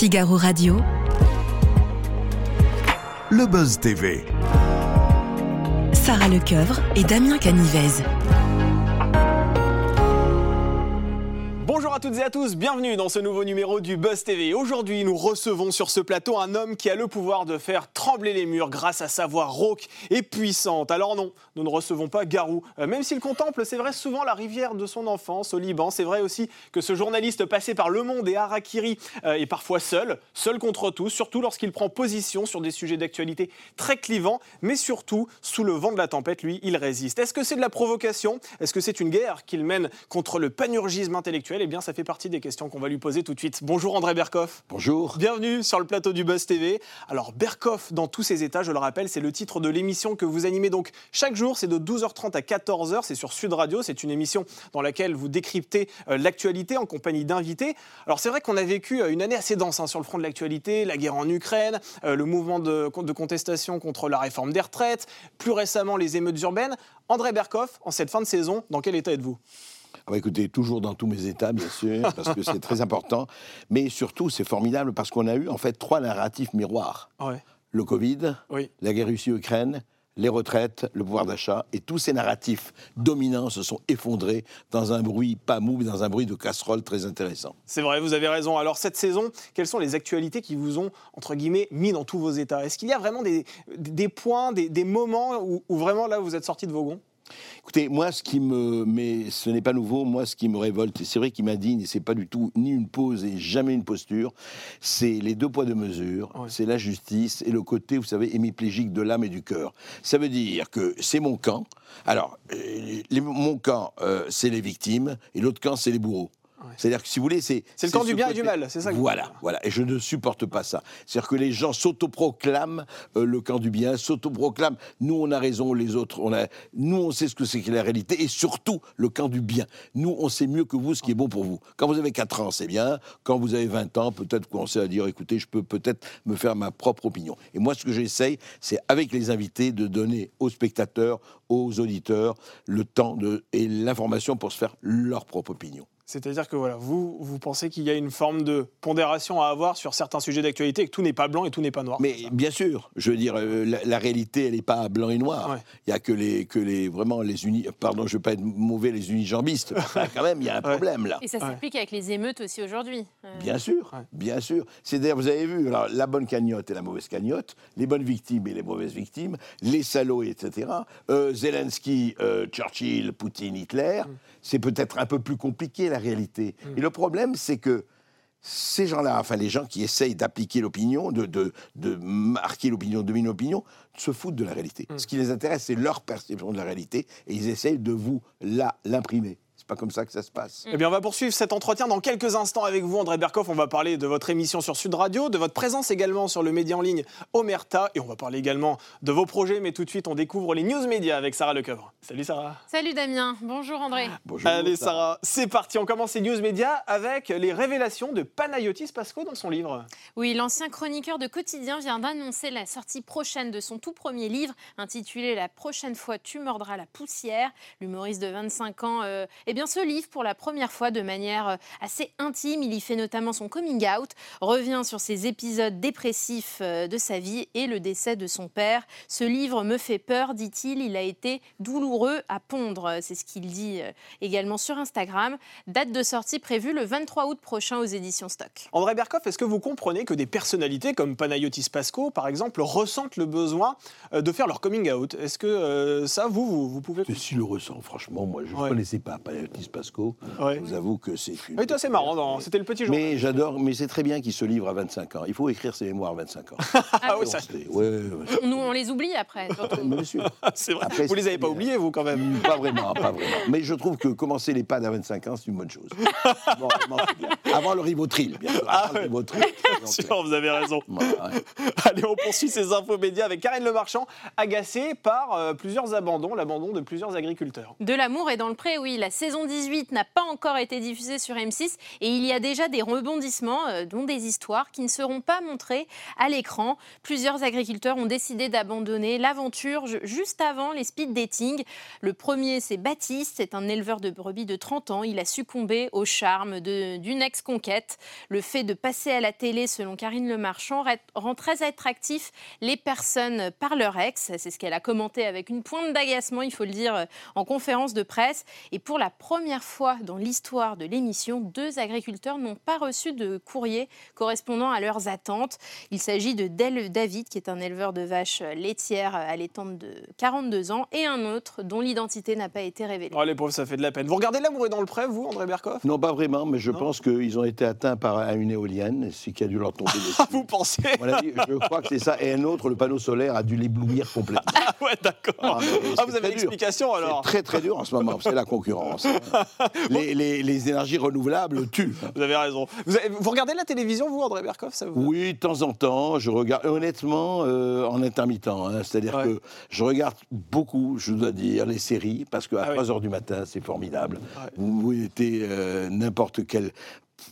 Figaro Radio. Le Buzz TV. Sarah Lecoeuvre et Damien Canivez. Bonjour à toutes et à tous, bienvenue dans ce nouveau numéro du Buzz TV. Aujourd'hui, nous recevons sur ce plateau un homme qui a le pouvoir de faire trembler les murs grâce à sa voix rauque et puissante. Alors non, nous ne recevons pas Garou, euh, même s'il contemple, c'est vrai, souvent la rivière de son enfance au Liban. C'est vrai aussi que ce journaliste passé par Le Monde et Harakiri euh, est parfois seul, seul contre tous, surtout lorsqu'il prend position sur des sujets d'actualité très clivants, mais surtout, sous le vent de la tempête, lui, il résiste. Est-ce que c'est de la provocation? Est-ce que c'est une guerre qu'il mène contre le panurgisme intellectuel? Eh bien, ça fait partie des questions qu'on va lui poser tout de suite. Bonjour André Berkoff. Bonjour. Bienvenue sur le plateau du Buzz TV. Alors Berkoff dans tous ses états, je le rappelle, c'est le titre de l'émission que vous animez donc chaque jour, c'est de 12h30 à 14h, c'est sur Sud Radio, c'est une émission dans laquelle vous décryptez euh, l'actualité en compagnie d'invités. Alors c'est vrai qu'on a vécu euh, une année assez dense hein, sur le front de l'actualité, la guerre en Ukraine, euh, le mouvement de, de contestation contre la réforme des retraites, plus récemment les émeutes urbaines. André Berkoff, en cette fin de saison, dans quel état êtes-vous? Ah bah écoutez, toujours dans tous mes états, bien sûr, parce que c'est très important. Mais surtout, c'est formidable parce qu'on a eu en fait trois narratifs miroirs. Ouais. Le Covid, Oui. la guerre Russie-Ukraine, les retraites, le pouvoir d'achat. Et tous ces narratifs dominants se sont effondrés dans un bruit pas mou, mais dans un bruit de casserole très intéressant. C'est vrai, vous avez raison. Alors cette saison, quelles sont les actualités qui vous ont, entre guillemets, mis dans tous vos états? Est-ce qu'il y a vraiment des, des points, des, des moments où, où vraiment là vous êtes sorti de vos gonds? Écoutez, moi, ce qui me. Mais ce n'est pas nouveau, moi, ce qui me révolte, et c'est vrai qu'il m'indigne, et c'est pas du tout ni une pose et jamais une posture, c'est les deux poids, deux mesures, Ouais. c'est la justice et le côté, vous savez, hémiplégique de l'âme et du cœur. Ça veut dire que c'est mon camp. Alors, euh, les- mon camp, euh, c'est les victimes, et l'autre camp, c'est les bourreaux. C'est-à-dire que si vous voulez, c'est. C'est le camp du bien et du mal, c'est ça que Voilà, voilà. Et je ne supporte pas ça. C'est-à-dire que les gens s'autoproclament euh, le camp du bien, s'autoproclament nous on a raison, les autres on a. Nous on sait ce que c'est que la réalité et surtout le camp du bien. Nous on sait mieux que vous ce qui est bon pour vous. Quand vous avez 4 ans, c'est bien. Quand vous avez 20 ans, peut-être vous commencez à dire écoutez, je peux peut-être me faire ma propre opinion. Et moi ce que j'essaye, c'est avec les invités de donner aux spectateurs, aux auditeurs le temps de, et l'information pour se faire leur propre opinion. C'est-à-dire que voilà, vous, vous pensez qu'il y a une forme de pondération à avoir sur certains sujets d'actualité et que tout n'est pas blanc et tout n'est pas noir. Mais bien sûr, je veux dire, euh, la, la réalité, elle n'est pas blanc et noir. Ouais. Il y a que les, que les vraiment les unis. Pardon, je veux pas être mauvais, les unijambistes. Enfin, quand même, il y a un Ouais. problème là. Et ça s'applique avec les émeutes aussi aujourd'hui. Euh, Bien sûr, Ouais. bien sûr. C'est d'ailleurs, vous avez vu, alors, la bonne cagnotte et la mauvaise cagnotte, les bonnes victimes et les mauvaises victimes, les salauds, etc. Euh, Zelensky, euh, Churchill, Poutine, Hitler, Mm. C'est peut-être un peu plus compliqué la réalité. Et le problème, c'est que ces gens-là, enfin les gens qui essayent d'appliquer l'opinion, de, de, de marquer l'opinion, de dominer l'opinion, se foutent de la réalité. Mm. Ce qui les intéresse, c'est leur perception de la réalité, et ils essayent de vous la l'imprimer. Pas comme ça que ça se passe. Eh bien, on va poursuivre cet entretien dans quelques instants avec vous, André Berkoff. On va parler de votre émission sur Sud Radio, de votre présence également sur le média en ligne Omerta, et on va parler également de vos projets. Mais tout de suite, on découvre les news médias avec Sarah Lecoeuvre. Salut Sarah. Salut Damien, bonjour André. Bonjour, Allez Sarah. Sarah, c'est parti. On commence ces news médias avec les révélations de Panayotis Pasco dans son livre. Oui, l'ancien chroniqueur de Quotidien vient d'annoncer la sortie prochaine de son tout premier livre intitulé La prochaine fois tu mordras la poussière. L'humoriste de 25 ans, euh, eh bien ce livre pour la première fois de manière euh, assez intime, il y fait notamment son coming out, revient sur ses épisodes dépressifs euh, de sa vie et le décès de son père. Ce livre me fait peur, dit-il, il a été douloureux à pondre. C'est ce qu'il dit euh, également sur Instagram. Date de sortie prévue le 23 août prochain aux éditions Stock. André Berkoff, est-ce que vous comprenez que des personnalités comme Panayotis Pasco, par exemple, ressentent le besoin euh, de faire leur coming out? Est-ce que euh, ça, vous, vous, vous pouvez... Je suis le ressent, franchement. Moi, je ne Ouais. connaissais pas Panayotis Pasco. Ouais. Je vous avoue que c'est une. Oui, c'est marrant, dans- c'était le petit journal. Mais j'adore, mais c'est très bien qu'il se livre à 25 ans. Il faut écrire ses mémoires à 25 ans. Ah oui, ça- C'est- ouais, ouais, ouais. Nous, on les oublie après. Mais bien sûr. c'est vrai. Après, vous les avez pas oubliés, vous, quand même. Pas vraiment, pas vraiment. Mais je trouve que commencer les pads à 25 ans, c'est une bonne chose. Bon, vraiment, c'est bien. Avant le rivotril, bien sûr. Avant Ah le. Bien sûr, vous avez raison. Allez, on poursuit ces infos médias avec Karine Le Marchand, agacée par euh, plusieurs abandons, l'abandon de plusieurs agriculteurs. De l'amour et dans le pré, oui. La saison 18 n'a pas encore été diffusée sur M6 et il y a déjà des rebondissements, euh, dont des histoires qui ne seront pas montrées à l'écran. Plusieurs agriculteurs ont décidé d'abandonner l'aventure juste avant les speed dating. Le premier, c'est Baptiste, c'est un éleveur de brebis de 30 ans. Il a succombé au charme d'une ex-conquête. Le fait de passer à la télé, selon Karine Le Marchand, rend très attractif les personnes par leur ex. C'est ce qu'elle a commenté avec une pointe d'agacement, il faut le dire, en conférence de presse. Et pour la première fois dans l'histoire de l'émission, deux agriculteurs n'ont pas reçu de courrier correspondant à leurs attentes. Il s'agit de Del David, qui est un éleveur de vaches laitières allaitantes de 42 ans, et un autre dont l'identité n'a pas été révélée. Oh, les pauvres, ça fait de la peine. Vous regardez L'amour est dans le prêt, vous, André Berkoff Non, pas vraiment, mais je pense qu'ils ont été atteints par une éolienne, ce qui a dû leur tomber dessus. vous pensez? Je crois que c'est ça. Et un autre, le panneau solaire, a dû l'éblouir complètement. Ah ouais, d'accord. Ah, ah vous avez l'explication alors C'est très très dur en ce moment, c'est la concurrence. les, les, énergies renouvelables tuent. Vous avez raison. Vous, regardez la télévision, vous, André Berkoff ça vous... Oui, de temps en temps, je regarde, honnêtement, euh, en intermittent. Hein. C'est-à-dire que je regarde beaucoup, je dois dire, les séries, parce qu'à 3 h du matin, c'est formidable. Vous, vous mettez euh, n'importe quel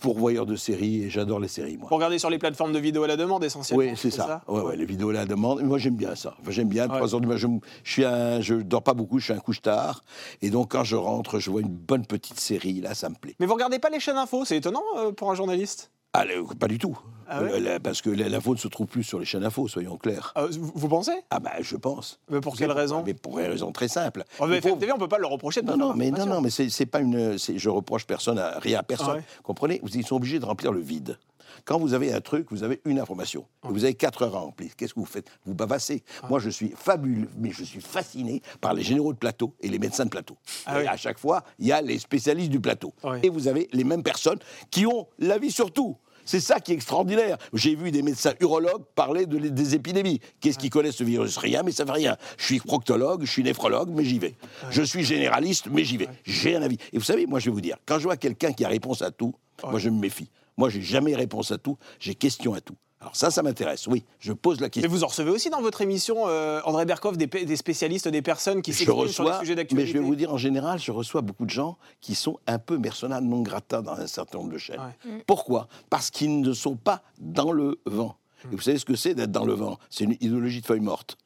pourvoyeur de séries et j'adore les séries. Moi. Pour regarder sur les plateformes de vidéos à la demande essentiellement. Oui, c'est ça. Ouais, ouais, les vidéos à la demande. Moi, j'aime bien ça. j'aime bien. 3 heures du matin, je, je, suis un, je dors pas beaucoup, je suis un couche-tard. Et donc, quand je rentre, je vois une bonne petite série. Là, ça me plaît. Mais vous regardez pas les chaînes info C'est étonnant euh, pour un journaliste? Ah, pas du tout. Ah parce que l'info ne se trouve plus sur les chaînes info, soyons clairs. Ah, vous pensez? Ah bah je pense. Mais pour quelle raison? Mais pour une raison très simple. Oh, mais on ne peut pas le reprocher de Non, non, mais non, non, mais c'est pas une. Je reproche personne à rien à personne. Ah Comprenez? Ils sont obligés de remplir le vide. Quand vous avez un truc, vous avez une information. Vous avez 4 heures à remplir. Qu'est-ce que vous faites? Vous bavassez. Moi, je suis fabuleux, mais je suis fasciné par les généraux de plateau et les médecins de plateau. et à chaque fois, il y a les spécialistes du plateau. Et vous avez les mêmes personnes qui ont l'avis sur tout. C'est ça qui est extraordinaire. J'ai vu des médecins urologues parler de, des épidémies. Qu'est-ce qu'ils connaissent ce virus? Rien, mais ça fait rien. Je suis proctologue, je suis néphrologue, mais j'y vais. Je suis généraliste, mais j'y vais. J'ai un avis. Et vous savez, moi, je vais vous dire, quand je vois quelqu'un qui a réponse à tout, moi, je me méfie. Moi, j'ai jamais réponse à tout, j'ai question à tout. Alors ça, ça m'intéresse, oui. Je pose la question. Mais vous en recevez aussi dans votre émission, euh, André Berkoff, des, spécialistes, des personnes qui s'expriment sur les sujets d'actualité Mais je vais vous dire, en général, je reçois beaucoup de gens qui sont un peu persona non grata dans un certain nombre de chaînes. Mm. Pourquoi? Parce qu'ils ne sont pas dans le vent. Et vous savez ce que c'est d'être dans le vent? C'est une idéologie de feuille morte.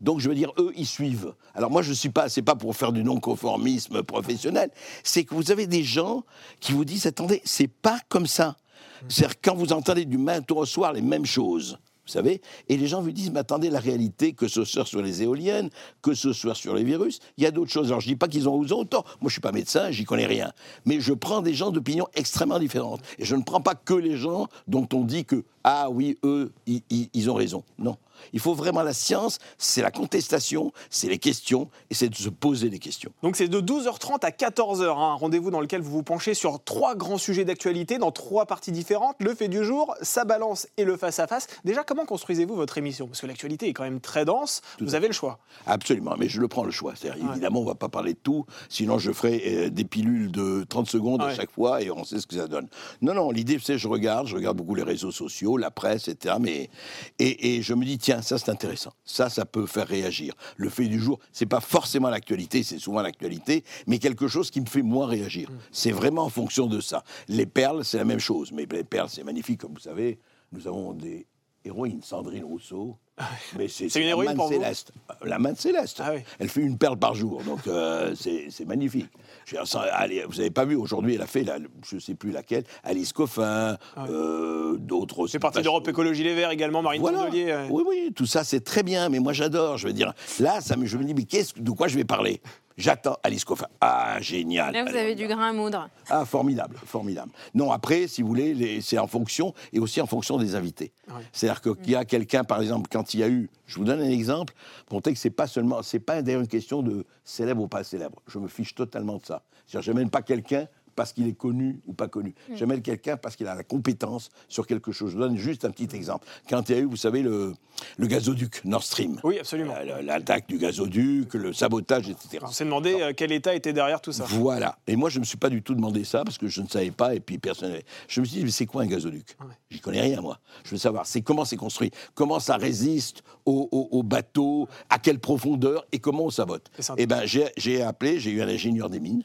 Donc je veux dire, eux, ils suivent. Alors moi, je suis pas, c'est pas pour faire du non-conformisme professionnel, c'est que vous avez des gens qui vous disent, attendez, c'est pas comme ça. C'est-à-dire quand vous entendez du matin au soir les mêmes choses, vous savez, et les gens vous disent, mais attendez, la réalité, que ce soit sur les éoliennes, que ce soit sur les virus, il y a d'autres choses. Alors je dis pas qu'ils ont, autant. Moi, je suis pas médecin, j'y connais rien. Mais je prends des gens d'opinion extrêmement différentes. Et je ne prends pas que les gens dont on dit que, ah oui, eux, ils ont raison. Non. Il faut vraiment la science, c'est la contestation, c'est les questions, et c'est de se poser des questions. Donc c'est de 12h30 à 14h, hein, un rendez-vous dans lequel vous vous penchez sur trois grands sujets d'actualité dans trois parties différentes, le fait du jour, sa balance et le face-à-face. Déjà, comment construisez-vous votre émission? Parce que l'actualité est quand même très dense, vous avez le choix. Absolument, mais je le prends le choix. Évidemment, on ne va pas parler de tout, sinon je ferai euh, des pilules de 30 secondes à chaque fois et on sait ce que ça donne. Non, non, l'idée, c'est je regarde, je regarde beaucoup les réseaux sociaux, la presse, etc. Mais, et, et je me dis, tiens, ça c'est intéressant. Ça, ça peut faire réagir. Le fait du jour, c'est pas forcément l'actualité, c'est souvent l'actualité, mais quelque chose qui me fait moins réagir. Mm. C'est vraiment en fonction de ça. Les perles, c'est la même chose, mais les perles, c'est magnifique, comme vous savez. Nous avons des héroïnes, Sandrine Rousseau, mais c'est une héroïne pour céleste. La main de Céleste. Ah elle fait une perle par jour, donc euh, c'est magnifique. Je vous n'avez pas vu, aujourd'hui, elle a fait, la, je ne sais plus laquelle, Alice Coffin, ah euh, d'autres. C'est parti d'Europe Écologie Les Verts également, Marine voilà. Oui, oui, tout ça, c'est très bien, mais moi j'adore. Je veux dire, là, ça, je me dis, mais de quoi je vais parler? J'attends Alice Coffin. Ah, génial. Là, vous avez du grain à moudre. Ah, formidable, formidable. Non, après, si vous voulez, c'est en fonction, et aussi en fonction des invités. C'est-à-dire qu'il y a quelqu'un, par exemple, quand il y a eu, je vous donne un exemple, pour montrer que c'est pas seulement, c'est pas d'ailleurs une question de célèbre ou pas célèbre. Je me fiche totalement de ça. C'est-à-dire, je n'amène pas quelqu'un parce qu'il est connu ou pas connu. Mm. J'aime quelqu'un parce qu'il a la compétence sur quelque chose. Je donne juste un petit exemple. Quand il y a eu, vous savez, le, le gazoduc Nord Stream. Oui, absolument. L'attaque du gazoduc, le sabotage, etc. On s'est demandé euh, quel État était derrière tout ça. Voilà. Et moi, je ne me suis pas du tout demandé ça parce que je ne savais pas et puis personne. Je me suis dit, mais c'est quoi un gazoduc? J'y connais rien, moi. Je veux savoir, c'est comment c'est construit, comment ça résiste aux, aux, bateaux, à quelle profondeur? Et comment on sabote? Eh ben, j'ai appelé, j'ai eu un ingénieur des mines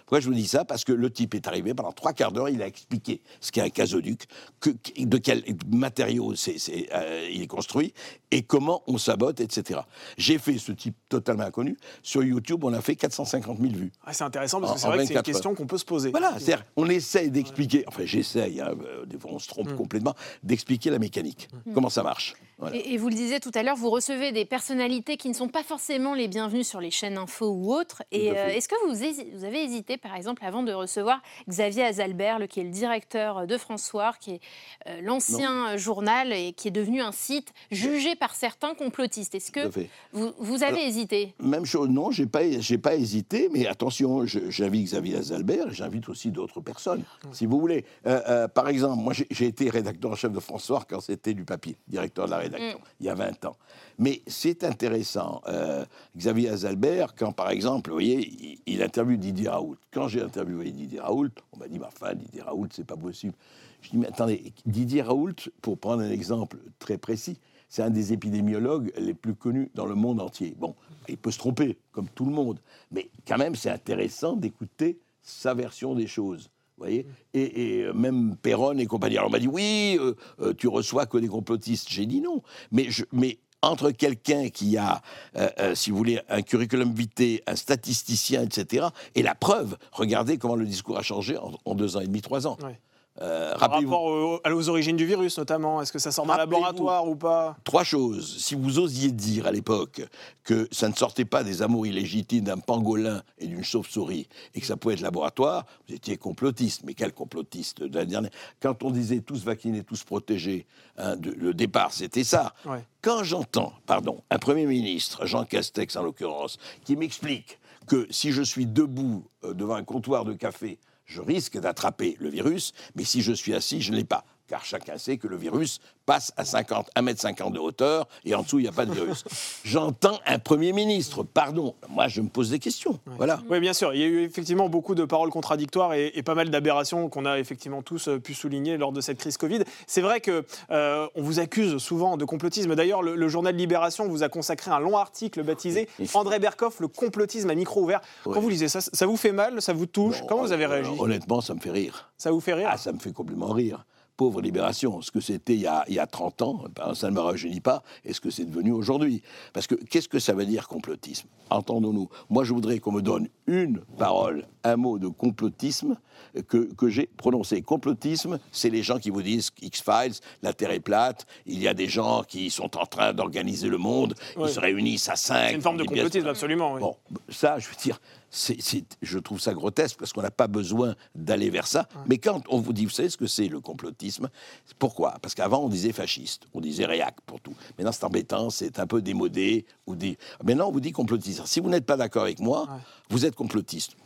Pourquoi je vous dis ça? Parce que le type est arrivé pendant trois quarts d'heure, il a expliqué ce qu'est un gazoduc, que, de quel matériaux euh, il est construit et comment on sabote, etc. J'ai fait ce type totalement inconnu. Sur YouTube, on a fait 450 000 vues. Ah, c'est intéressant parce que c'est vrai que c'est une question qu'on peut se poser. Voilà, c'est-à-dire on essaye d'expliquer, enfin j'essaye, hein, euh, des fois on se trompe mm. complètement, d'expliquer la mécanique, mm. comment ça marche. Et, vous le disiez tout à l'heure, vous recevez des personnalités qui ne sont pas forcément les bienvenues sur les chaînes info ou autres. Et euh, est-ce que vous, vous, avez hésité, par exemple, avant de recevoir Xavier Azalbert, qui est le directeur de François, qui est euh, l'ancien journal et qui est devenu un site jugé par certains complotistes Est-ce que vous, vous, avez hésité? Même chose, non, j'ai pas, j'ai pas hésité, mais attention, j'invite Xavier Azalbert, j'invite aussi d'autres personnes, si vous voulez. Euh, par exemple, moi, j'ai été rédacteur en chef de François quand c'était du papier, directeur de la Mm. il y a 20 ans. Mais c'est intéressant. Euh, Xavier Azalbert, quand par exemple, vous voyez, il, interviewe Didier Quand j'ai interviewé Didier Raoult, on m'a dit, ma fin, Didier Raoult, c'est pas possible. Je dis, mais attendez, Didier Raoult, pour prendre un exemple très précis, c'est un des épidémiologues les plus connus dans le monde entier. Bon, il peut se tromper, comme tout le monde, mais quand même, c'est intéressant d'écouter sa version des choses voyez et, euh, même Perron et compagnie. Alors on m'a dit oui, euh, euh, tu reçois que des complotistes. J'ai dit non. Mais, je, mais entre quelqu'un qui a, si vous voulez, un curriculum vitae, un statisticien, etc., et la preuve, regardez comment le discours a changé en, deux ans et demi, trois ans. Euh, Par rapport aux, origines du virus, notamment, est-ce que ça sort d'un laboratoire ou pas? Trois choses. Si vous osiez dire à l'époque que ça ne sortait pas des amours illégitimes d'un pangolin et d'une chauve-souris et que ça pouvait être laboratoire, vous étiez complotiste. Mais quel complotiste de la dernière Quand on disait tous vaccinés, tous protégés, hein, le départ, c'était ça. Quand j'entends, pardon, un Premier ministre, Jean Castex en l'occurrence, qui m'explique que si je suis debout euh, devant un comptoir de café je risque d'attraper le virus, mais si je suis assis, je ne l'ai pas car chacun sait que le virus passe à 50, 1m50 de hauteur et en dessous, il n'y a pas de virus. J'entends un Premier ministre, pardon, moi je me pose des questions. Voilà. Oui, bien sûr, il y a eu effectivement beaucoup de paroles contradictoires et, pas mal d'aberrations qu'on a effectivement tous euh, pu souligner lors de cette crise Covid. C'est vrai qu'on euh, on vous accuse souvent de complotisme. D'ailleurs, le, journal Libération vous a consacré un long article baptisé André Berkoff, le complotisme à micro ouvert. Quand vous lisez ça, ça vous fait mal, ça vous touche? Comment vous avez réagi? Honnêtement, ça me fait rire. Ça vous fait rire? Ah, ça me fait complètement rire pauvre libération, ce que c'était il, il, y a 30 ans, ben, ça ne me rajeunit pas, et ce que c'est devenu aujourd'hui. Parce que qu'est-ce que ça veut dire complotisme? Entendons-nous. Moi, je voudrais qu'on me donne une parole, un mot de complotisme que, que j'ai prononcé. Complotisme, c'est les gens qui vous disent X-Files, la Terre est plate, il y a des gens qui sont en train d'organiser le monde, ils se réunissent à cinq. C'est une forme de complotisme, absolument. Bon, ça, je veux dire, je trouve ça grotesque parce qu'on n'a pas besoin d'aller vers ça. Mais quand on vous dit, vous savez ce que c'est le complotisme Pourquoi? Parce qu'avant, on disait fasciste, on disait réac pour tout. Maintenant, c'est embêtant, c'est un peu démodé. Ou dit... Maintenant, on vous dit complotiste. Si vous n'êtes pas d'accord avec moi, vous êtes complotiste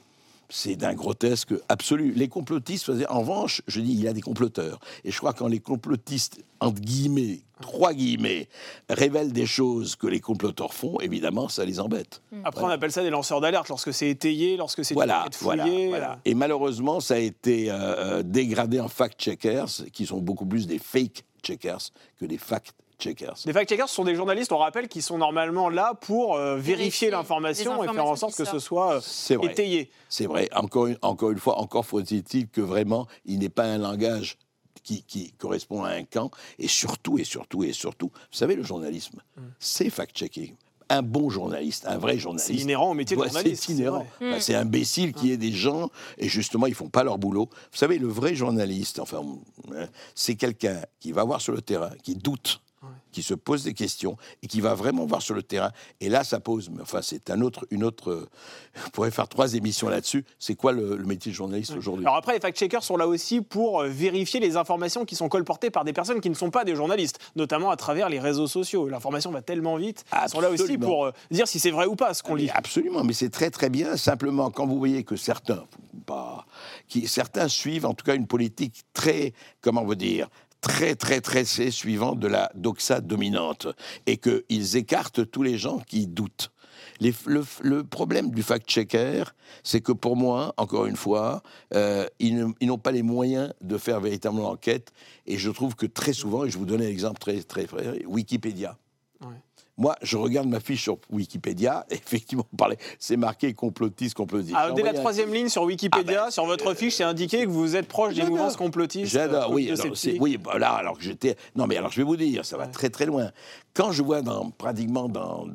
c'est d'un grotesque absolu. Les complotistes, en revanche, je dis, il y a des comploteurs. Et je crois que quand les complotistes, entre guillemets, trois guillemets, révèlent des choses que les comploteurs font, évidemment, ça les embête. Hmm. Après, on appelle ça des lanceurs d'alerte, lorsque c'est étayé, lorsque c'est voilà, fouillé. Voilà, Et malheureusement, ça a été euh, euh, dégradé en fact-checkers, qui sont beaucoup plus des fake-checkers que des fact les fact-checkers sont des journalistes, on rappelle, qui sont normalement là pour euh, vérifier l'information et faire en sorte que ce soit euh, étayé. C'est vrai. Encore une, encore une fois, encore faut-il que vraiment, il n'est pas un langage qui, correspond à un camp. Et surtout, et surtout, et surtout, vous savez, le journalisme, mm. c'est fact-checking un bon journaliste, un vrai journaliste. C'est inhérent au métier de journaliste. C'est inhérent. c'est imbécile qu'il y ait des gens, et justement, ils font pas leur boulot. Vous savez, le vrai journaliste, enfin, hein, c'est quelqu'un qui va voir sur le terrain, qui doute, qui se pose des questions et qui va vraiment voir sur le terrain. Et là, ça pose, enfin, c'est un autre, une autre. on pourrait faire trois émissions là-dessus. C'est quoi le, métier de journaliste aujourd'hui? Alors après, les fact-checkers sont là aussi pour euh, vérifier les informations qui sont colportées par des personnes qui ne sont pas des journalistes, notamment à travers les réseaux sociaux. L'information va tellement vite. Ils sont là aussi pour euh, dire si c'est vrai ou pas ce qu'on lit. Absolument, mais c'est très très bien. Simplement, quand vous voyez que certains, qui, certains suivent en tout cas une politique très, comment vous dire, très, très, très, suivant de la doxa dominante et qu'ils écartent tous les gens qui doutent. le, problème du fact-checker, c'est que pour moi, encore une fois, euh, ils n'ont pas les moyens de faire véritablement l'enquête. Et je trouve que très souvent, et je vous donne un exemple très, très, très Wikipédia. Moi, je regarde ma fiche sur Wikipédia, et effectivement, on parlait- c'est marqué complotiste, complotiste. Ah, J'ai dès la un- troisième ligne sur Wikipédia, Ah ben, sur votre fiche, c'est indiqué que vous êtes proche des J'adore. mouvances complotistes. J'adore, euh, oui, de alors, oui, bah là, alors que j'étais. Non, mais alors je vais vous dire, ça va Ouais. très très loin. Quand je vois dans, pratiquement dans,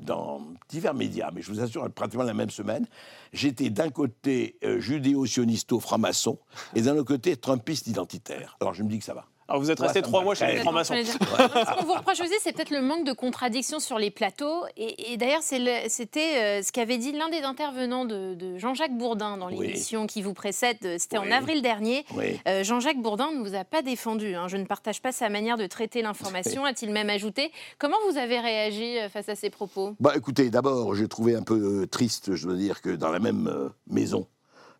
dans divers médias, mais je vous assure, pratiquement la même semaine, j'étais d'un côté euh, judéo-sionisto-franc-maçon et d'un autre côté trumpiste identitaire. Alors je me dis que ça va. Alors vous êtes resté trois mois chez les francs-maçons. Ce qu'on vous reproche aussi, c'est peut-être le manque de contradiction sur les plateaux. Et, et d'ailleurs, c'était euh, ce qu'avait dit l'un des intervenants de, de Jean-Jacques Bourdin dans Oui. l'émission qui vous précède. euh, C'était en avril dernier. Oui. Euh, Jean-Jacques Bourdin ne vous a pas défendu. hein. Je ne partage pas sa manière de traiter l'information, a-t-il même ajouté. Comment vous avez réagi face à ces propos? Bah écoutez, d'abord, j'ai trouvé un peu triste, je dois dire, que dans la même euh, maison,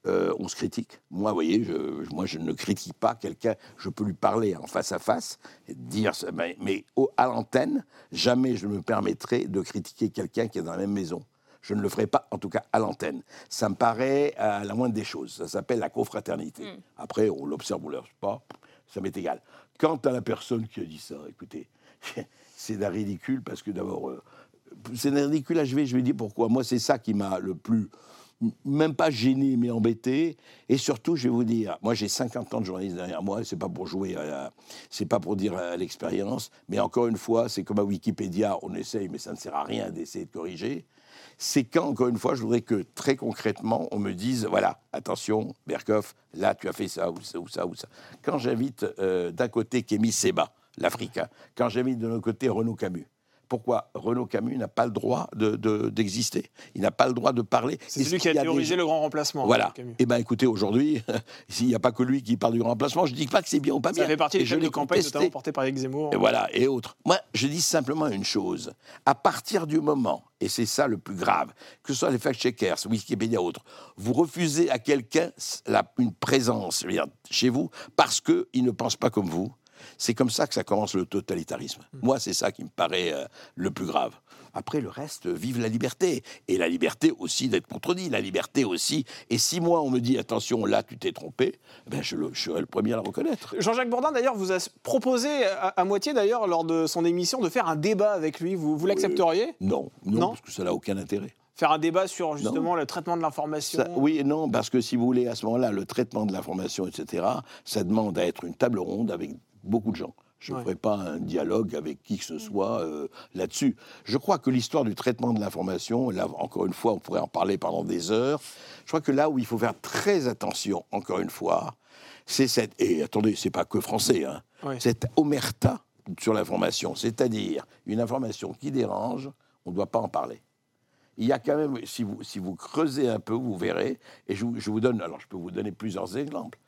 euh, on se critique. Moi, vous voyez, je, moi, je ne critique pas quelqu'un. Je peux lui parler en face à face, et dire, mais, mais au- à l'antenne, jamais je me permettrai de critiquer quelqu'un qui est dans la même maison. Je ne le ferai pas, en tout cas à l'antenne. Ça me paraît à la moindre des choses. Ça s'appelle la confraternité. Après, on l'observe ou l'observe pas, ça m'est égal. Quant à la personne qui a dit ça, écoutez, c'est d'un ridicule parce que d'abord, euh, c'est d'un ridicule achevé. Je vais dire pourquoi. Moi, c'est ça qui m'a le plus, même pas gêné, mais embêté. Et surtout, je vais vous dire, moi, j'ai 50 ans de journaliste derrière moi. C'est pas pour jouer, c'est pas pour dire à l'expérience. Mais encore une fois, c'est comme à Wikipédia, on essaye, mais ça ne sert à rien d'essayer de corriger. C'est quand, encore une fois, je voudrais que très concrètement, on me dise voilà, attention, Berkoff, là, tu as fait ça, ou ça, ou ça, ou ça. Quand j'invite euh, d'un côté Kémy Seba, l'Africain, quand j'invite de l'autre côté Renaud Camus, pourquoi Renaud Camus n'a pas le droit de- de- d'exister? Il n'a pas le droit de parler. C'est celui qui a des théorisé le grand remplacement. Voilà. Eh bien, écoutez, aujourd'hui, s'il n'y a pas que lui qui parle du remplacement, je ne dis pas que c'est bien ou pas bien. Ça fait partie des de campagne, notamment portés par Éric Zemmour. Et voilà, et autres. Moi, je dis simplement une chose. À partir du moment, et c'est ça le plus grave, que ce soit les fact-checkers, Wikipédia ou autres, vous refusez à quelqu'un une présence chez vous parce qu'il ne pense pas comme vous, c'est comme ça que ça commence le totalitarisme. Moi, c'est ça qui me paraît euh, le plus grave. Après, le reste, vive la liberté. Et la liberté aussi d'être contredit, la liberté aussi. Et si moi, on me dit, attention, là, tu t'es trompé, ben, je, le- je serai le premier à le reconnaître. Jean-Jacques Bourdin, d'ailleurs, vous a proposé, à, à moitié d'ailleurs, lors de son émission, de faire un débat avec lui. Vous, vous l'accepteriez? Non, non, Non? parce que ça n'a aucun intérêt. Faire un débat sur justement le traitement de l'information? Oui et non, parce que si vous voulez, à ce moment-là, le traitement de l'information, etc., ça demande à être une table ronde avec beaucoup de gens. Je ne Ouais. ferai pas un dialogue avec qui que ce soit euh, là-dessus. Je crois que l'histoire du traitement de l'information, là, encore une fois, on pourrait en parler pendant des heures. Je crois que là où il faut faire très attention, encore une fois, c'est cette. Et attendez, c'est pas que français, hein, Ouais. cette omerta sur l'information. C'est-à-dire, une information qui dérange, on ne doit pas en parler il y a quand même, si vous, si vous creusez un peu, vous verrez, et je vous donne, alors je peux vous donner plusieurs exemples.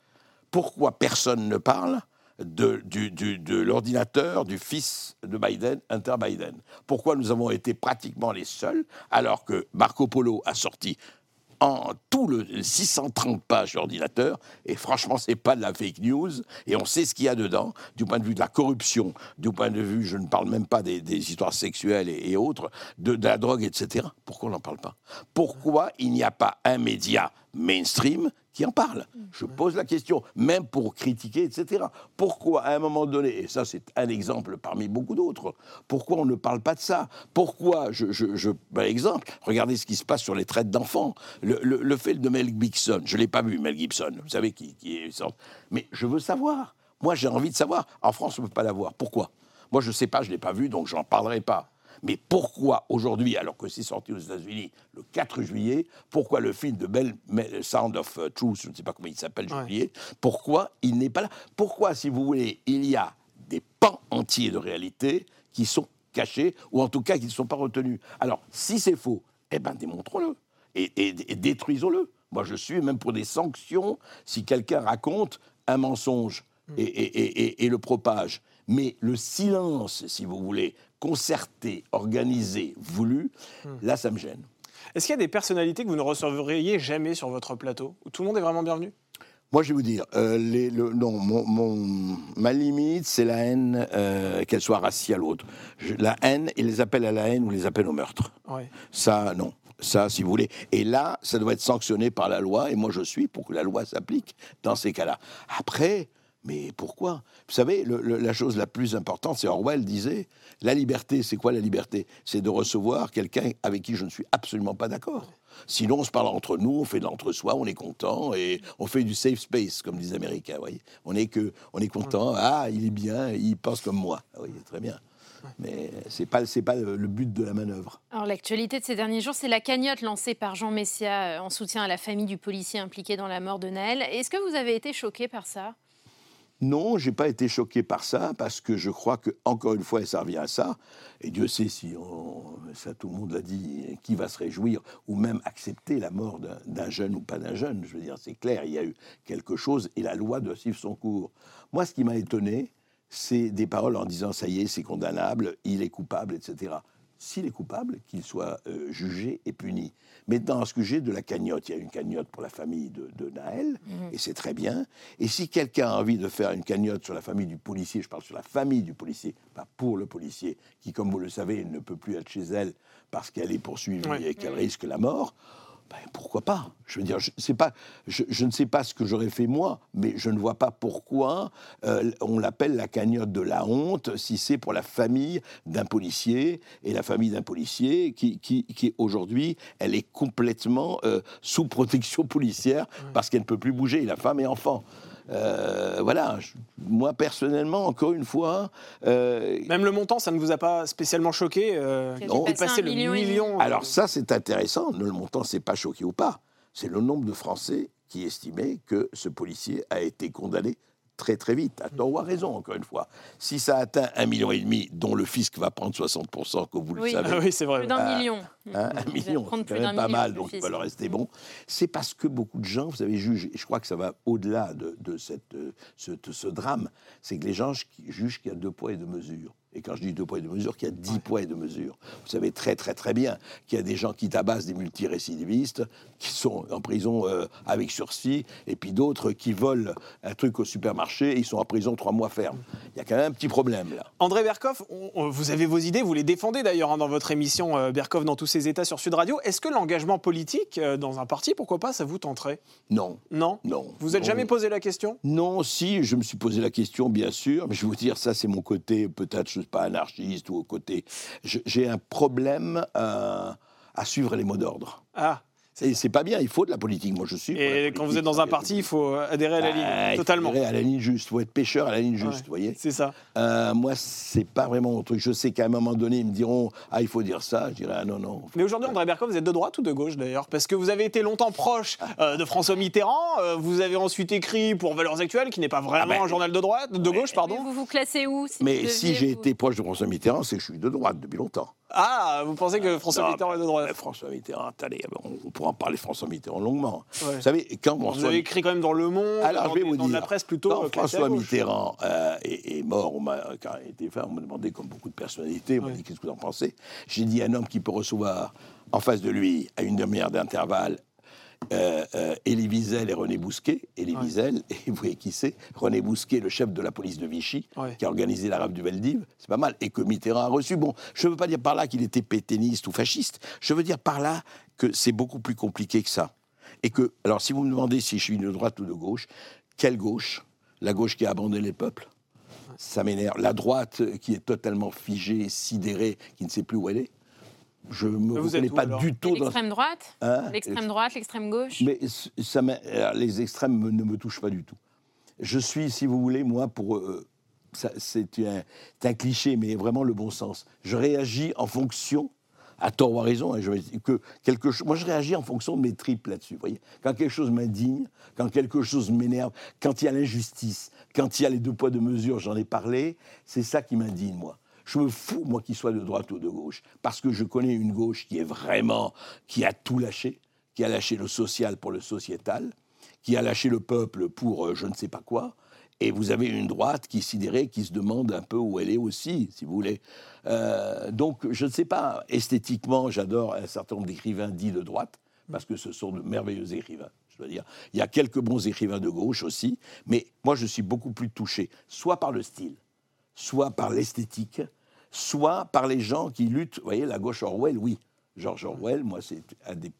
Pourquoi personne ne parle de, l'ordinateur du fils de Biden, Hunter Biden Pourquoi nous avons été pratiquement les seuls, alors que Marco Polo a sorti en tout le 630 pages d'ordinateur, et franchement, c'est pas de la fake news, et on sait ce qu'il y a dedans, du point de vue de la corruption, du point de vue, je ne parle même pas des, histoires sexuelles et, et autres, de, de la drogue, etc. Pourquoi on n'en parle pas? Pourquoi il n'y a pas un média mainstream qui en parle Je pose la question, même pour critiquer, etc. Pourquoi, à un moment donné, et ça c'est un exemple parmi beaucoup d'autres, pourquoi on ne parle pas de ça? Pourquoi, je, je, je- par exemple, regardez ce qui se passe sur les traites d'enfants. Le, le- le fait de Mel Gibson, je ne l'ai pas vu, Mel Gibson, vous savez, qui, qui est... Mais je veux savoir. Moi, j'ai envie de savoir. En France, on ne peut pas l'avoir. Pourquoi? Moi, je ne sais pas, je ne l'ai pas vu, donc j'en parlerai pas. Mais pourquoi aujourd'hui, alors que c'est sorti aux États-Unis le 4 juillet, pourquoi le film de Bell, Sound of euh, Truth, je ne sais pas comment il s'appelle, Ouais. oublié, pourquoi il n'est pas là? Pourquoi, si vous voulez, il y a des pans entiers de réalité qui sont cachés, ou en tout cas qui ne sont pas retenus? Alors, si c'est faux, eh bien, démontrons-le et, et- et détruisons-le. Moi, je suis même pour des sanctions si quelqu'un raconte un mensonge et, et- et- et- et le propage. Mais le silence, si vous voulez, concerté, organisé, voulu, là, ça me gêne. Est-ce qu'il y a des personnalités que vous ne recevriez jamais sur votre plateau Où tout le monde est vraiment bienvenu? Moi, je vais vous dire, euh, les- le- non, mon, mon- ma limite, c'est la haine, euh, qu'elle soit raciale ou autre. Je- la haine, et les appels à la haine ou les appels au meurtre. Ouais. Ça, non. Ça, si vous voulez. Et là, ça doit être sanctionné par la loi, et moi, je suis pour que la loi s'applique dans ces cas-là. Après, Mais pourquoi? Vous savez, le- le- la chose la plus importante, c'est Orwell disait, la liberté, c'est quoi la liberté? C'est de recevoir quelqu'un avec qui je ne suis absolument pas d'accord. Sinon, on se parle entre nous, on fait de l'entre-soi, on est content et on fait du safe space, comme disent les Américains. vous voyez. On est que, on est content. Ah, il est bien, il pense comme moi. Ah Oui, très bien. Mais c'est pas, c'est pas le, le but de la manœuvre. Alors l'actualité de ces derniers jours, c'est la cagnotte lancée par Jean Messia euh, en soutien à la famille du policier impliqué dans la mort de Naël. Est-ce que vous avez été choqué par ça? Non, j'ai pas été choqué par ça parce que je crois que encore une fois, ça revient à ça. Et Dieu sait si ça, tout le monde l'a dit, qui va se réjouir ou même accepter la mort d'un jeune ou pas d'un jeune. Je veux dire, c'est clair, il y a eu quelque chose et la loi doit suivre son cours. Moi, ce qui m'a étonné, c'est des paroles en disant ça y est, c'est condamnable, il est coupable, etc. S'il est coupable, qu'il soit euh, jugé et puni. Mais dans ce que j'ai de la cagnotte, il y a une cagnotte pour la famille de, de Naël, et c'est très bien. Et si quelqu'un a envie de faire une cagnotte sur la famille du policier, je parle sur la famille du policier, pas pour le policier, qui, comme vous le savez, ne peut plus être chez elle parce qu'elle est poursuivie et qu'elle risque la mort, ben, pourquoi pas? Je veux dire, je, pas, je, je ne sais pas ce que j'aurais fait moi, mais je ne vois pas pourquoi euh, on l'appelle la cagnotte de la honte si c'est pour la famille d'un policier et la famille d'un policier qui, qui, qui aujourd'hui, elle est complètement euh, sous protection policière parce qu'elle ne peut plus bouger, la femme et enfant. Euh, voilà, je- moi personnellement, encore une fois, euh, Même le montant, ça ne vous a pas spécialement choqué euh, dépassé le million million. euh, Alors ça, c'est intéressant. Le montant, c'est pas choqué ou pas. C'est le nombre de Français qui estimaient que ce policier a été condamné très très vite, à tort ou à raison, encore une fois. Si ça atteint un million et demi, dont le fisc va prendre 60%, comme vous le Oui. savez, Ah oui, c'est vrai. Plus d'un Ah, million. Hein, Il un va million, c'est quand même pas mal, donc il va leur rester bon. C'est parce que beaucoup de gens, vous savez, jugent, et je crois que ça va au-delà de, de cette, euh, ce, de ce drame, c'est que les gens jugent qu'il y a deux poids et deux mesures. Et quand je dis deux poids et deux mesures, qu'il y a dix poids et deux mesures. Vous savez très très très bien qu'il y a des gens qui tabassent des multirécidivistes, qui sont en prison euh, avec sursis, et puis d'autres qui volent un truc au supermarché et ils sont en prison trois mois ferme. Il y a quand même un petit problème là. André Berkoff, on- on- vous avez vos idées, vous les défendez d'ailleurs hein, dans votre émission euh, Berkoff dans tous ses états sur Sud Radio. Est-ce que l'engagement politique euh, dans un parti, pourquoi pas, ça vous tenterait? Non, Non? Non. Vous n'êtes jamais posé la question? Non, si, je me suis posé la question, bien sûr, mais je vais vous dire, ça, c'est mon côté, peut-être, je ne suis pas anarchiste ou au côté. J'ai un problème à, à suivre les mots d'ordre. Ah, c'est pas bien, il faut de la politique. Moi, je suis. et quand vous êtes dans un parti, il faut euh, adhérer à la Bah, ligne, faut totalement. adhérer à la ligne juste, il faut être pêcheur à la ligne juste, Ouais. vous voyez C'est ça. Euh, Moi, c'est pas vraiment mon truc. Je sais qu'à un moment donné, ils me diront Ah, il faut dire ça. Je dirais Ah, non, non. Mais aujourd'hui, André Berkoff, vous êtes de droite ou de gauche d'ailleurs? Parce que vous avez été longtemps proche euh, de François Mitterrand, euh, vous avez ensuite écrit pour Valeurs Actuelles, qui n'est pas vraiment Ah ben, un journal de droite, de gauche, Mais pardon. vous vous classez où si Mais vous si j'ai vous- été proche de François Mitterrand, c'est que je suis de droite depuis longtemps. Ah, vous pensez que François Non, Mitterrand est de droite François Mitterrand, attendez, on, pourra en parler François Mitterrand longuement. Ouais. Vous savez, quand Vous François, avez écrit quand même dans Le Monde, Alors, dans, je vais des- vous dans de la presse plutôt quand euh, François. Mitterrand euh, est, est mort, on m'a- quand il était fait, on m'a demandé, comme beaucoup de personnalités, on m'a Ouais. dit qu'est-ce que vous en pensez? J'ai dit un homme qui peut recevoir en face de lui, à une demi-heure d'intervalle, euh, euh, Élie Wiesel et René Bousquet. Élie Ouais. Wiesel, et vous voyez qui c'est? René Bousquet, le chef de la police de Vichy, Ouais. qui a organisé l'arabe du Veldiv, c'est pas mal, et que Mitterrand a reçu. Bon, je ne veux pas dire par là qu'il était pétainiste ou fasciste, je veux dire par là que c'est beaucoup plus compliqué que ça. Et que, alors si vous me demandez si je suis de droite ou de gauche, quelle gauche? La gauche qui a abandonné le peuple Ça m'énerve. La droite euh, qui est totalement figée, sidérée, qui ne sait plus où elle est Je ne me Vous reconnais pas du tout dans... L'extrême droite Hein L'extrême droite, l'extrême gauche mais ça alors, les extrêmes me- ne me touchent pas du tout. Je suis, si vous voulez, moi, pour. euh, c'est un, cliché, mais vraiment le bon sens. Je réagis en fonction, à tort ou à raison, hein, je vais- que quelque chose. Moi, je réagis en fonction de mes tripes là-dessus. vous voyez Quand quelque chose m'indigne, quand quelque chose m'énerve, quand il y a l'injustice, quand il y a les deux poids, deux mesures, j'en ai parlé, c'est ça qui m'indigne, moi. Je me fous, moi, qu'il soit de droite ou de gauche, parce que je connais une gauche qui est vraiment, qui a tout lâché, qui a lâché le social pour le sociétal, qui a lâché le peuple pour euh, je ne sais pas quoi. Et vous avez une droite qui sidérée, qui se demande un peu où elle est aussi, si vous voulez. Euh, donc, je ne sais pas, esthétiquement, j'adore un certain nombre d'écrivains dits de droite, parce que ce sont de merveilleux écrivains. Je dois dire, il y a quelques bons écrivains de gauche aussi, mais moi, je suis beaucoup plus touché, soit par le style, soit par l'esthétique, soit par les gens qui luttent. Vous voyez, la gauche Orwell, oui. George Orwell, moi, c'est un des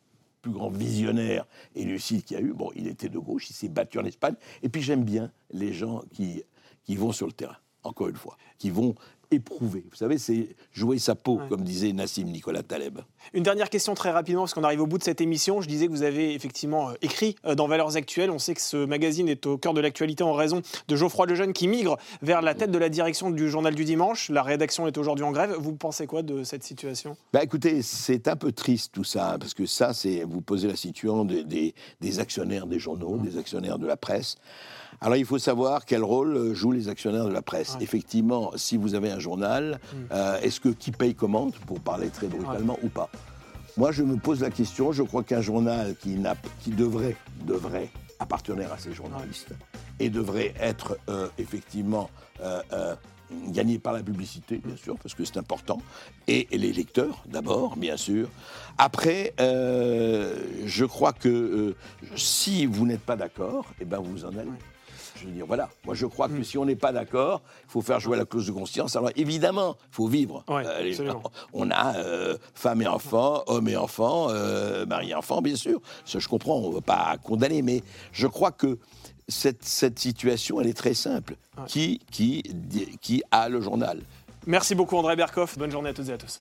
plus grands visionnaires et lucides qu'il y a eu. Bon, il était de gauche, il s'est battu en Espagne. Et puis j'aime bien les gens qui, qui vont sur le terrain, encore une fois, qui vont éprouver. Vous savez, c'est jouer sa peau, comme disait Nassim Nicolas Taleb. Une dernière question très rapidement, parce qu'on arrive au bout de cette émission. Je disais que vous avez effectivement euh, écrit euh, dans Valeurs Actuelles. On sait que ce magazine est au cœur de l'actualité en raison de Geoffroy Lejeune qui migre vers la tête de la direction du journal du dimanche. La rédaction est aujourd'hui en grève. Vous pensez quoi de cette situation? Bah Écoutez, c'est un peu triste tout ça, parce que ça, c'est vous posez la situation des, des, actionnaires des journaux, des actionnaires de la presse. Alors il faut savoir quel rôle euh, jouent les actionnaires de la presse. Effectivement, si vous avez un journal, mm. euh, est-ce que qui paye commande, pour parler très brutalement, ou pas? Moi, je me pose la question, je crois qu'un journal qui, qui devrait, devrait appartenir à ses journalistes et devrait être euh, effectivement gagné par la publicité, bien sûr, parce que c'est important, et, les lecteurs, d'abord, bien sûr. Après, je crois que si vous n'êtes pas d'accord, eh ben vous en allez. Je veux dire, voilà. Moi, je crois que mm. si on n'est pas d'accord, il faut faire jouer la clause de conscience. Alors, évidemment, il faut vivre. Euh, on a euh, femmes et enfants, hommes et enfants, euh, mari et enfants, bien sûr. Ça, je comprends, on ne veut pas condamner, mais je crois que cette, cette situation, elle est très simple. Qui, qui, qui a le journal? Merci beaucoup, André Berkoff. Bonne journée à toutes et à tous.